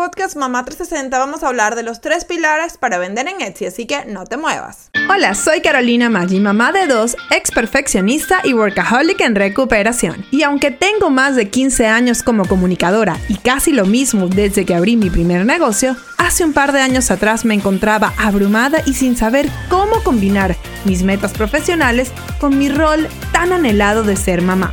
podcast Mamá 360 vamos a hablar de los tres pilares para vender en Etsy, así que no te muevas. Hola, soy Carolina Maggi, mamá de dos, ex perfeccionista y workaholic en recuperación. Y aunque tengo más de 15 años como comunicadora y casi lo mismo desde que abrí mi primer negocio, hace un par de años atrás me encontraba abrumada y sin saber cómo combinar mis metas profesionales con mi rol tan anhelado de ser mamá.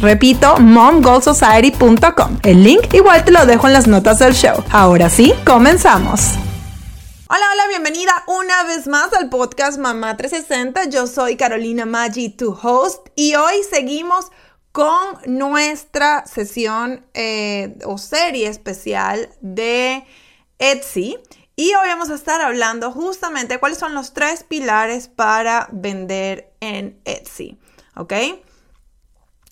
Repito, momgoalsociety.com. El link igual te lo dejo en las notas del show. Ahora sí, comenzamos. Hola, hola, bienvenida una vez más al podcast Mamá 360. Yo soy Carolina Maggi, tu host, y hoy seguimos con nuestra sesión eh, o serie especial de Etsy. Y hoy vamos a estar hablando justamente de cuáles son los tres pilares para vender en Etsy. ¿Ok?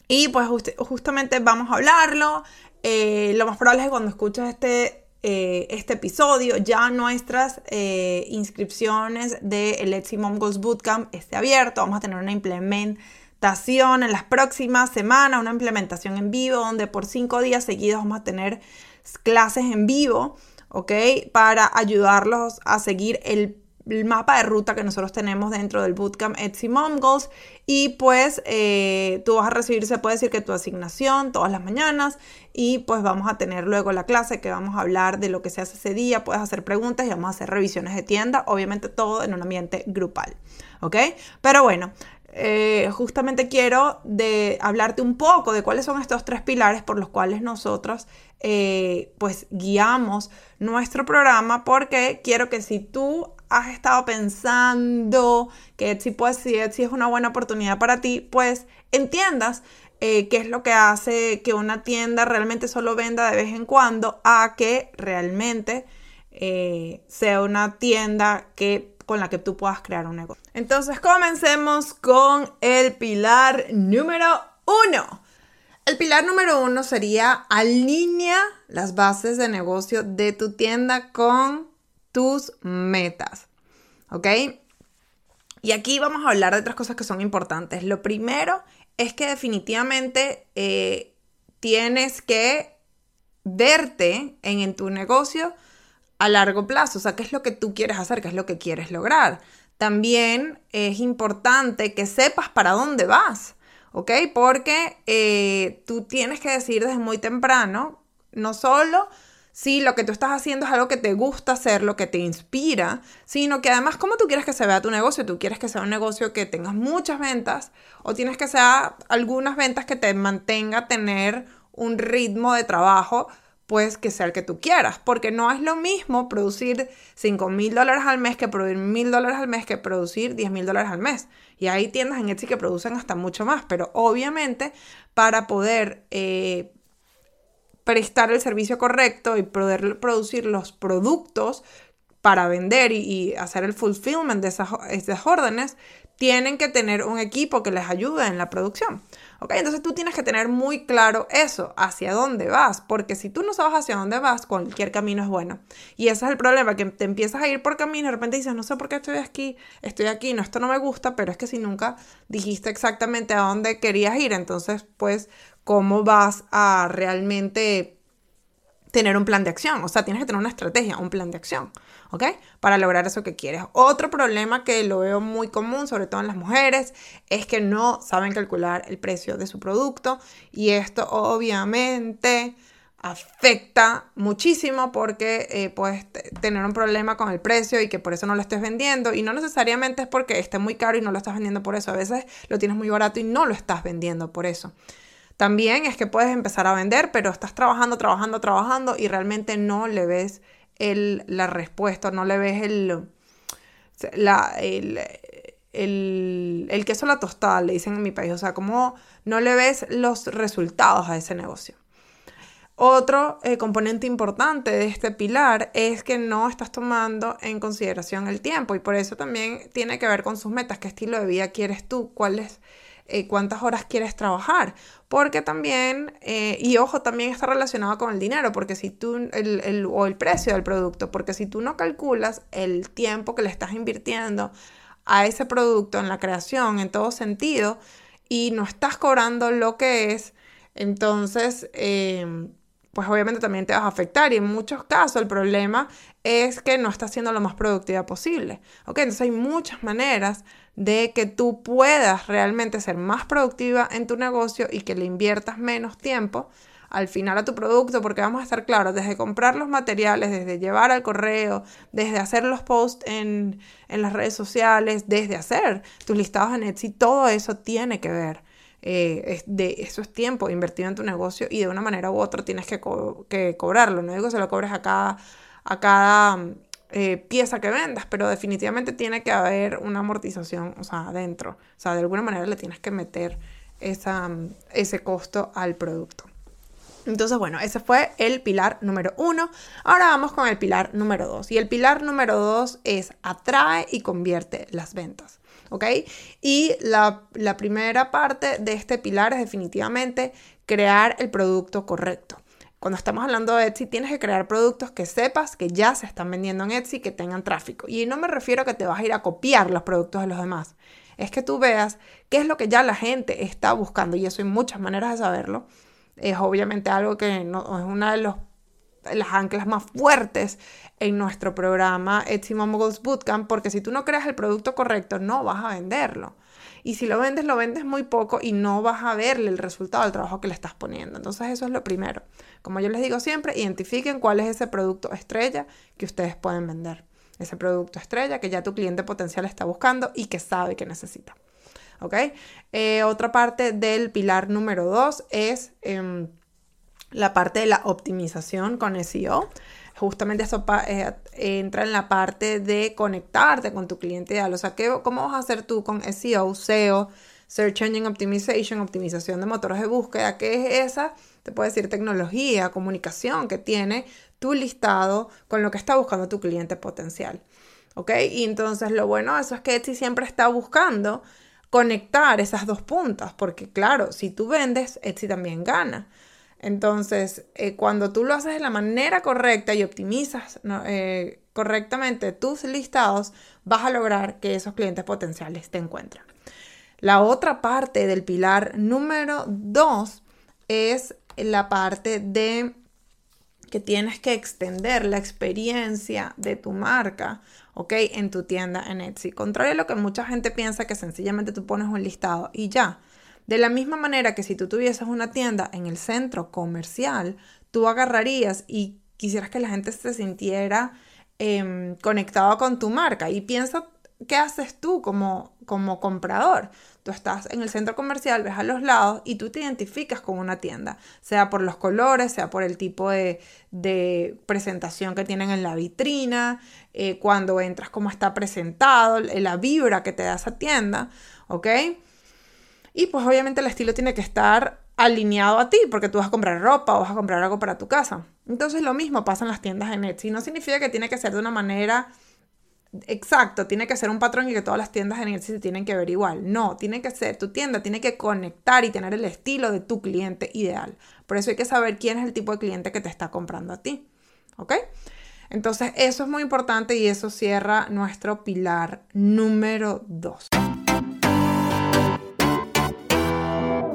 Y pues justamente vamos a hablarlo. Eh, lo más probable es que cuando escuches este, eh, este episodio ya nuestras eh, inscripciones del Etsy Mom Goals Bootcamp esté abierto. Vamos a tener una implementación en las próximas semanas, una implementación en vivo donde por cinco días seguidos vamos a tener clases en vivo, ¿ok? Para ayudarlos a seguir el mapa de ruta que nosotros tenemos dentro del bootcamp Etsy Mom Goals. Y pues eh, tú vas a recibir, se puede decir que tu asignación todas las mañanas. Y pues vamos a tener luego la clase que vamos a hablar de lo que se hace ese día, puedes hacer preguntas y vamos a hacer revisiones de tienda, obviamente todo en un ambiente grupal, ¿ok? Pero bueno, eh, justamente quiero de hablarte un poco de cuáles son estos tres pilares por los cuales nosotros eh, pues guiamos nuestro programa. Porque quiero que si tú has estado pensando que Etsy, pues, si Etsy es una buena oportunidad para ti, pues entiendas eh, qué es lo que hace que una tienda realmente solo venda de vez en cuando a que realmente eh, sea una tienda que, con la que tú puedas crear un negocio. Entonces comencemos con el pilar número uno. El pilar número uno sería alinea las bases de negocio de tu tienda con tus metas. ¿Ok? Y aquí vamos a hablar de otras cosas que son importantes. Lo primero es que definitivamente eh, tienes que verte en, tu negocio a largo plazo. O sea, ¿qué es lo que tú quieres hacer? ¿Qué es lo que quieres lograr? También es importante que sepas para dónde vas, ¿ok? Porque eh, tú tienes que decir desde muy temprano, no solo si lo que tú estás haciendo es algo que te gusta hacer, lo que te inspira, sino que además, ¿cómo tú quieres que se vea tu negocio? ¿Tú quieres que sea un negocio que tengas muchas ventas o tienes que sea algunas ventas que te mantenga tener un ritmo de trabajo? pues que sea el que tú quieras, porque no es lo mismo producir 5 mil dólares al mes que producir mil dólares al mes que producir 10 mil dólares al mes. Y hay tiendas en Etsy que producen hasta mucho más, pero obviamente para poder eh, prestar el servicio correcto y poder producir los productos para vender y, hacer el fulfillment de esas, órdenes, tienen que tener un equipo que les ayude en la producción. ¿Ok? Entonces tú tienes que tener muy claro eso, hacia dónde vas, porque si tú no sabes hacia dónde vas, cualquier camino es bueno. Y ese es el problema, que te empiezas a ir por camino de repente dices, no sé por qué estoy aquí, estoy aquí, no, esto no me gusta, pero es que si nunca dijiste exactamente a dónde querías ir, entonces pues, ¿cómo vas a realmente tener un plan de acción? O sea, tienes que tener una estrategia, un plan de acción. ¿ok? Para lograr eso que quieres. Otro problema que lo veo muy común, sobre todo en las mujeres, es que no saben calcular el precio de su producto y esto obviamente afecta muchísimo porque eh, puedes tener un problema con el precio y que por eso no lo estés vendiendo y no necesariamente es porque esté muy caro y no lo estás vendiendo por eso, a veces lo tienes muy barato y no lo estás vendiendo por eso. También es que puedes empezar a vender, pero estás trabajando, trabajando, trabajando y realmente no le ves el, la respuesta, no le ves el, el, el, el, queso a la tostada, le dicen en mi país, o sea, como no le ves los resultados a ese negocio. Otro eh, componente importante de este pilar es que no estás tomando en consideración el tiempo y por eso también tiene que ver con sus metas, qué estilo de vida quieres tú, cuál es eh, cuántas horas quieres trabajar, porque también, eh, y ojo, también está relacionado con el dinero, porque si tú, el, o el precio del producto, porque si tú no calculas el tiempo que le estás invirtiendo a ese producto en la creación, en todo sentido, y no estás cobrando lo que es, entonces, em, pues obviamente también te vas a afectar y en muchos casos el problema es que no estás siendo lo más productiva posible. ¿Ok? Entonces hay muchas maneras de que tú puedas realmente ser más productiva en tu negocio y que le inviertas menos tiempo al final a tu producto, porque vamos a estar claros, desde comprar los materiales, desde llevar al correo, desde hacer los posts en, las redes sociales, desde hacer tus listados en Etsy, todo eso tiene que ver. Eh, de, eso es tiempo invertido en tu negocio y de una manera u otra tienes que, que cobrarlo. No digo que se lo cobres a cada, a cada eh, pieza que vendas, pero definitivamente tiene que haber una amortización, o sea, adentro. O sea, de alguna manera le tienes que meter esa, ese costo al producto. Entonces, bueno, ese fue el pilar número uno. Ahora vamos con el pilar número dos. Y el pilar número dos es atrae y convierte las ventas. ¿Ok? Y la, la primera parte de este pilar es definitivamente crear el producto correcto. Cuando estamos hablando de Etsy, tienes que crear productos que sepas que ya se están vendiendo en Etsy, que tengan tráfico. Y no me refiero a que te vas a ir a copiar los productos de los demás. Es que tú veas qué es lo que ya la gente está buscando. Y eso hay muchas maneras de saberlo. Es obviamente algo que no, es una de los, las anclas más fuertes en nuestro programa Etsy Momogoals Bootcamp, porque si tú no creas el producto correcto, no vas a venderlo. Y si lo vendes, lo vendes muy poco y no vas a verle el resultado del trabajo que le estás poniendo. Entonces eso es lo primero. Como yo les digo siempre, identifiquen cuál es ese producto estrella que ustedes pueden vender. Ese producto estrella que ya tu cliente potencial está buscando y que sabe que necesita. ¿Ok? Eh, otra parte del pilar número dos es em, la parte de la optimización con SEO justamente eso eh, entra en la parte de conectarte con tu cliente ideal. O sea, ¿qué, ¿cómo vas a hacer tú con SEO, SEO, Search Engine Optimization, optimización de motores de búsqueda? ¿Qué es esa? Te puedo decir tecnología, comunicación que tiene tu listado con lo que está buscando tu cliente potencial. ¿Ok? Y entonces lo bueno de eso es que Etsy siempre está buscando conectar esas dos puntas, porque claro, si tú vendes, Etsy también gana. Entonces, eh, cuando tú lo haces de la manera correcta y optimizas eh, correctamente tus listados, vas a lograr que esos clientes potenciales te encuentren. La otra parte del pilar número dos es la parte de que tienes que extender la experiencia de tu marca, ¿ok? En tu tienda en Etsy. Contrario a lo que mucha gente piensa que sencillamente tú pones un listado y ya. De la misma manera que si tú tuvieses una tienda en el centro comercial, tú agarrarías y quisieras que la gente se sintiera eh, conectada con tu marca. Y piensa, ¿qué haces tú como, como comprador? Tú estás en el centro comercial, ves a los lados y tú te identificas con una tienda, sea por los colores, sea por el tipo de, presentación que tienen en la vitrina, eh, cuando entras, cómo está presentado, la vibra que te da esa tienda, ¿ok? Y pues obviamente el estilo tiene que estar alineado a ti, porque tú vas a comprar ropa o vas a comprar algo para tu casa. Entonces lo mismo pasa en las tiendas en Etsy. No significa que tiene que ser de una manera exacto, tiene que ser un patrón y que todas las tiendas en Etsy se tienen que ver igual. No, tiene que ser, tu tienda tiene que conectar y tener el estilo de tu cliente ideal. Por eso hay que saber quién es el tipo de cliente que te está comprando a ti. ¿Ok? Entonces, eso es muy importante y eso cierra nuestro pilar número 2.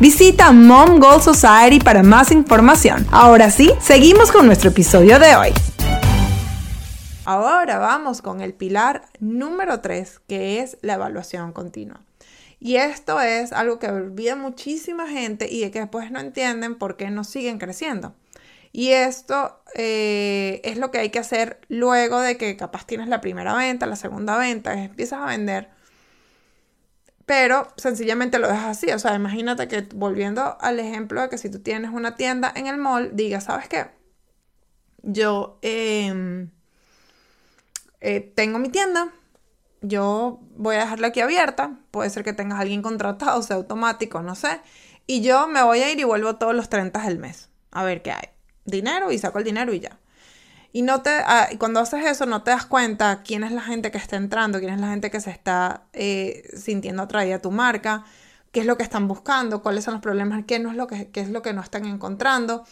Visita Mom Goal Society para más información. Ahora sí, seguimos con nuestro episodio de hoy. Ahora vamos con el pilar número 3, que es la evaluación continua. Y esto es algo que olvida muchísima gente y de que después no entienden por qué no siguen creciendo. Y esto eh, es lo que hay que hacer luego de que capaz tienes la primera venta, la segunda venta, empiezas a vender pero sencillamente lo dejas así. O sea, imagínate que volviendo al ejemplo de que si tú tienes una tienda en el mall, digas, ¿sabes qué? Yo em, eh, tengo mi tienda, yo voy a dejarla aquí abierta, puede ser que tengas a alguien contratado, sea automático, no sé, y yo me voy a ir y vuelvo todos los 30 del mes, a ver qué hay. Dinero y saco el dinero y ya. Y no te, ah, cuando haces eso no te das cuenta quién es la gente que está entrando, quién es la gente que se está eh, sintiendo atraída a tu marca, qué es lo que están buscando, cuáles son los problemas, qué, no es, lo que, qué es lo que no están encontrando,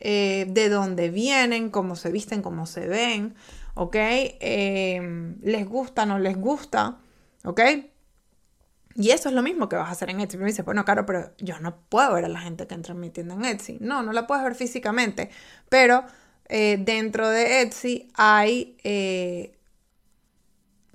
eh, de dónde vienen, cómo se visten, cómo se ven, ¿ok? Em, les gusta, no les gusta, ¿ok? Y eso es lo mismo que vas a hacer en Etsy. Me dice, bueno, claro, pero yo no puedo ver a la gente que entra en mi tienda en Etsy. No, no la puedes ver físicamente, pero eh, dentro de Etsy hay, eh,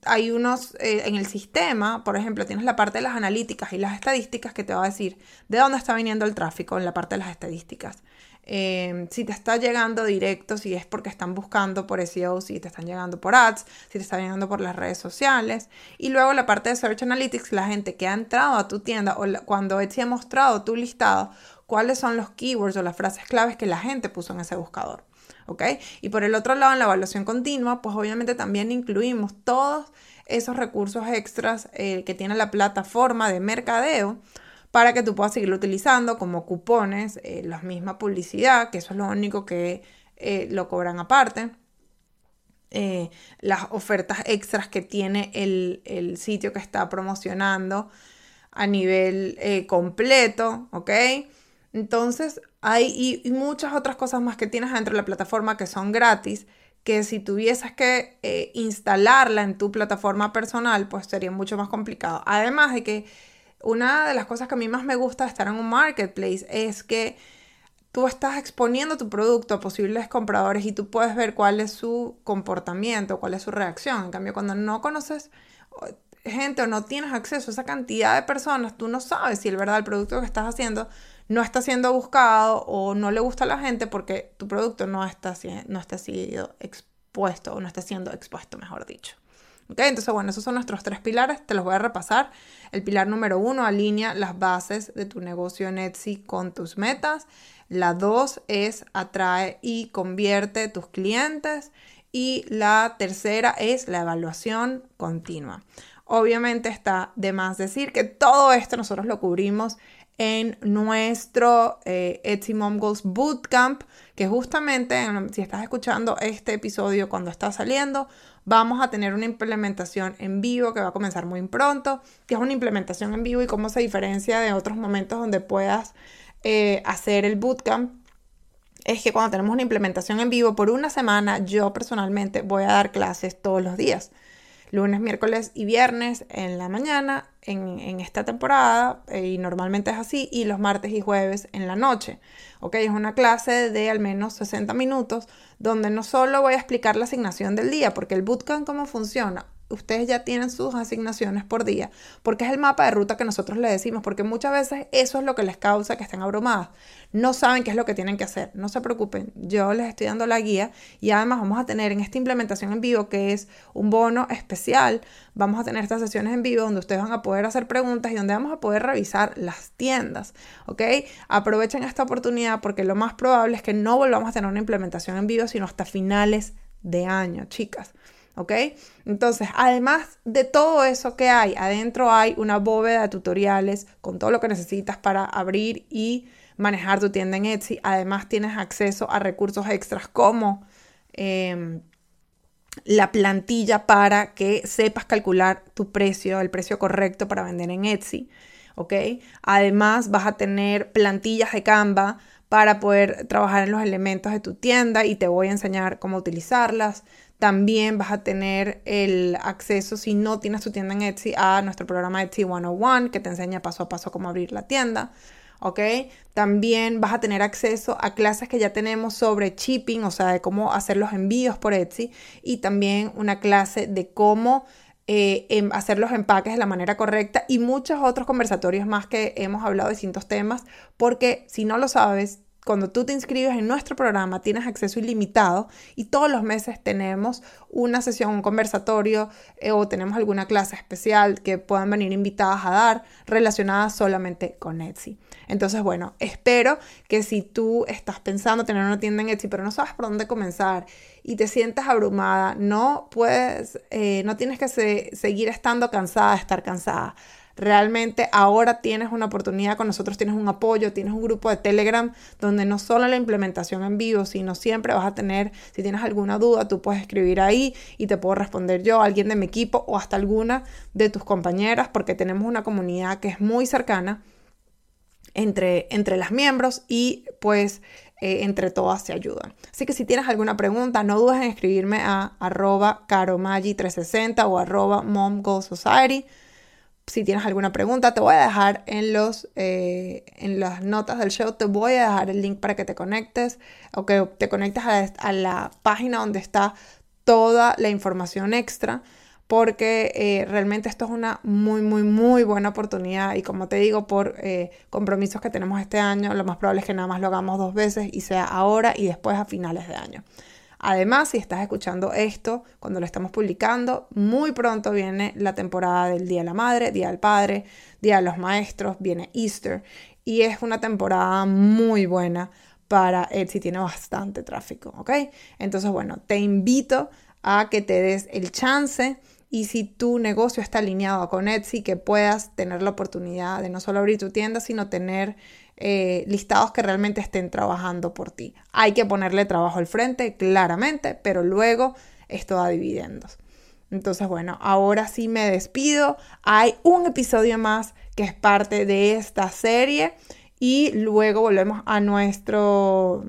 hay unos, eh, en el sistema, por ejemplo, tienes la parte de las analíticas y las estadísticas que te va a decir de dónde está viniendo el tráfico en la parte de las estadísticas. si te está llegando directo, si es porque están buscando por SEO, si te están llegando por ads, si te está llegando por las redes sociales. Y luego la parte de Search Analytics, la gente que ha entrado a tu tienda o cuando Etsy ha mostrado tu listado, cuáles son los keywords o las frases claves que la gente puso en ese buscador. Y por el otro lado, en la evaluación continua, pues obviamente también incluimos todos esos recursos extras eh, que tiene la plataforma de mercadeo para que tú puedas seguirlo utilizando como cupones, eh, la misma publicidad, que eso es lo único que eh, lo cobran aparte. las ofertas extras que tiene el, el, sitio que está promocionando a nivel completo, ¿ok? Entonces, hay y, muchas otras cosas más que tienes dentro de la plataforma que son gratis, que si tuvieses que eh, instalarla en tu plataforma personal, pues sería mucho más complicado. Además de que una de las cosas que a mí más me gusta de estar en un marketplace es que tú estás exponiendo tu producto a posibles compradores y tú puedes ver cuál es su comportamiento, cuál es su reacción. En cambio, cuando no conoces gente o no tienes acceso a esa cantidad de personas, tú no sabes si el verdad el producto que estás haciendo no está siendo buscado o no le gusta a la gente porque tu producto no está, no está siendo expuesto o no está siendo expuesto, mejor dicho. Entonces, bueno, esos son nuestros tres pilares, te los voy a repasar. El pilar número uno, alinea las bases de tu negocio en Etsy con tus metas. La dos es atrae y convierte tus clientes. Y la tercera es la evaluación continua. Obviamente está de más decir que todo esto nosotros lo cubrimos en nuestro eh, Etsy Mom Goals Bootcamp, que justamente, si estás escuchando este episodio cuando está saliendo, vamos a tener una implementación en vivo que va a comenzar muy pronto, que es una implementación en vivo y cómo se diferencia de otros momentos donde puedas eh, hacer el bootcamp. Es que cuando tenemos una implementación en vivo por una semana, yo personalmente voy a dar clases todos los días lunes, miércoles y viernes en la mañana en, esta temporada eh, y normalmente es así y los martes y jueves en la noche. Ok, es una clase de al menos 60 minutos donde no solo voy a explicar la asignación del día, porque el bootcamp cómo funciona. Ustedes ya tienen sus asignaciones por día, porque es el mapa de ruta que nosotros le decimos, porque muchas veces eso es lo que les causa que estén abrumadas. No saben qué es lo que tienen que hacer. No se preocupen, yo les estoy dando la guía y además vamos a tener en esta implementación en vivo, que es un bono especial, vamos a tener estas sesiones en vivo donde ustedes van a poder hacer preguntas y donde vamos a poder revisar las tiendas, ¿ok? Aprovechen esta oportunidad porque lo más probable es que no volvamos a tener una implementación en vivo, sino hasta finales de año, chicas. ¿Ok? Entonces, además de todo eso que hay, adentro hay una bóveda de tutoriales con todo lo que necesitas para abrir y manejar tu tienda en Etsy. Además, tienes acceso a recursos extras como em, la plantilla para que sepas calcular tu precio, el precio correcto para vender en Etsy, ¿ok? Además, vas a tener plantillas de Canva para poder trabajar en los elementos de tu tienda y te voy a enseñar cómo utilizarlas. También vas a tener el acceso, si no tienes tu tienda en Etsy, a nuestro programa Etsy 101, que te enseña paso a paso cómo abrir la tienda. ¿ok? También vas a tener acceso a clases que ya tenemos sobre shipping, o sea, de cómo hacer los envíos por Etsy, y también una clase de cómo eh, em, hacer los empaques de la manera correcta y muchos otros conversatorios más que hemos hablado de distintos temas, porque si no lo sabes, cuando tú te inscribes en nuestro programa tienes acceso ilimitado y todos los meses tenemos una sesión, un conversatorio eh, o tenemos alguna clase especial que puedan venir invitadas a dar relacionadas solamente con Etsy. Entonces, bueno, espero que si tú estás pensando tener una tienda en Etsy pero no sabes por dónde comenzar y te sientes abrumada, no puedes, eh, no tienes que seguir estando cansada de estar cansada realmente ahora tienes una oportunidad con nosotros, tienes un apoyo, tienes un grupo de Telegram donde no solo la implementación en vivo, sino siempre vas a tener, si tienes alguna duda, tú puedes escribir ahí y te puedo responder yo, alguien de mi equipo o hasta alguna de tus compañeras, porque tenemos una comunidad que es muy cercana entre, entre las miembros y pues eh, entre todas se ayudan. Así que si tienes alguna pregunta, no dudes en escribirme a arroba caromagi360 o arroba momgoalsociety si tienes alguna pregunta, te voy a dejar en, los, eh, en las notas del show, te voy a dejar el link para que te conectes o que te conectes a, la página donde está toda la información extra porque eh, realmente esto es una muy, muy, muy buena oportunidad y como te digo, por eh, compromisos que tenemos este año, lo más probable es que nada más lo hagamos dos veces y sea ahora y después a finales de año. Además, si estás escuchando esto cuando lo estamos publicando, muy pronto viene la temporada del Día de la Madre, Día del Padre, Día de los Maestros, viene Easter y es una temporada muy buena para Etsy, tiene bastante tráfico, ¿ok? Entonces, bueno, te invito a que te des el chance y si tu negocio está alineado con Etsy, que puedas tener la oportunidad de no solo abrir tu tienda, sino tener eh, listados que realmente estén trabajando por ti. Hay que ponerle trabajo al frente, claramente, pero luego esto da dividendos. Entonces, bueno, ahora sí me despido. Hay un episodio más que es parte de esta serie y luego volvemos a nuestro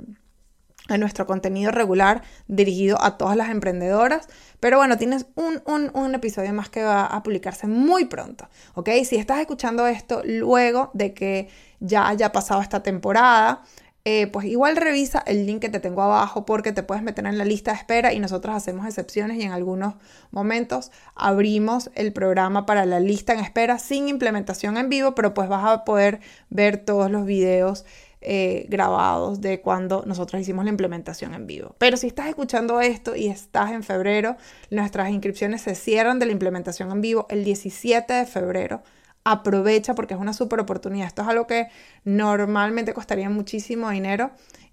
a nuestro contenido regular dirigido a todas las emprendedoras. Pero bueno, tienes un, un, episodio más que va a publicarse muy pronto, ¿ok? Si estás escuchando esto luego de que ya haya pasado esta temporada, eh, pues igual revisa el link que te tengo abajo porque te puedes meter en la lista de espera y nosotros hacemos excepciones y en algunos momentos abrimos el programa para la lista en espera sin implementación en vivo, pero pues vas a poder ver todos los videos eh, grabados de cuando nosotros hicimos la implementación en vivo. Pero si estás escuchando esto y estás en febrero, nuestras inscripciones se cierran de la implementación en vivo el 17 de febrero aprovecha porque es una súper oportunidad. Esto es algo que normalmente costaría muchísimo dinero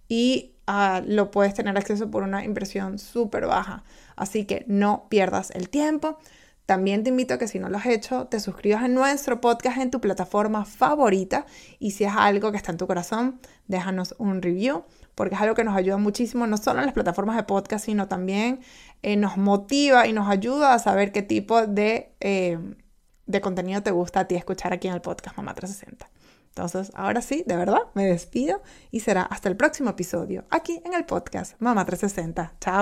y ah, lo puedes tener acceso por una impresión súper baja. Así que no pierdas el tiempo. También te invito a que si no lo has hecho, te suscribas a nuestro podcast en tu plataforma favorita y si es algo que está en tu corazón, déjanos un review porque es algo que nos ayuda muchísimo, no solo en las plataformas de podcast, sino también eh, nos motiva y nos ayuda a saber qué tipo de eh, de contenido te gusta a ti escuchar aquí en el podcast Mamá 360. Entonces, ahora sí, de verdad, me despido y será hasta el próximo episodio aquí en el podcast Mamá 360. Chao.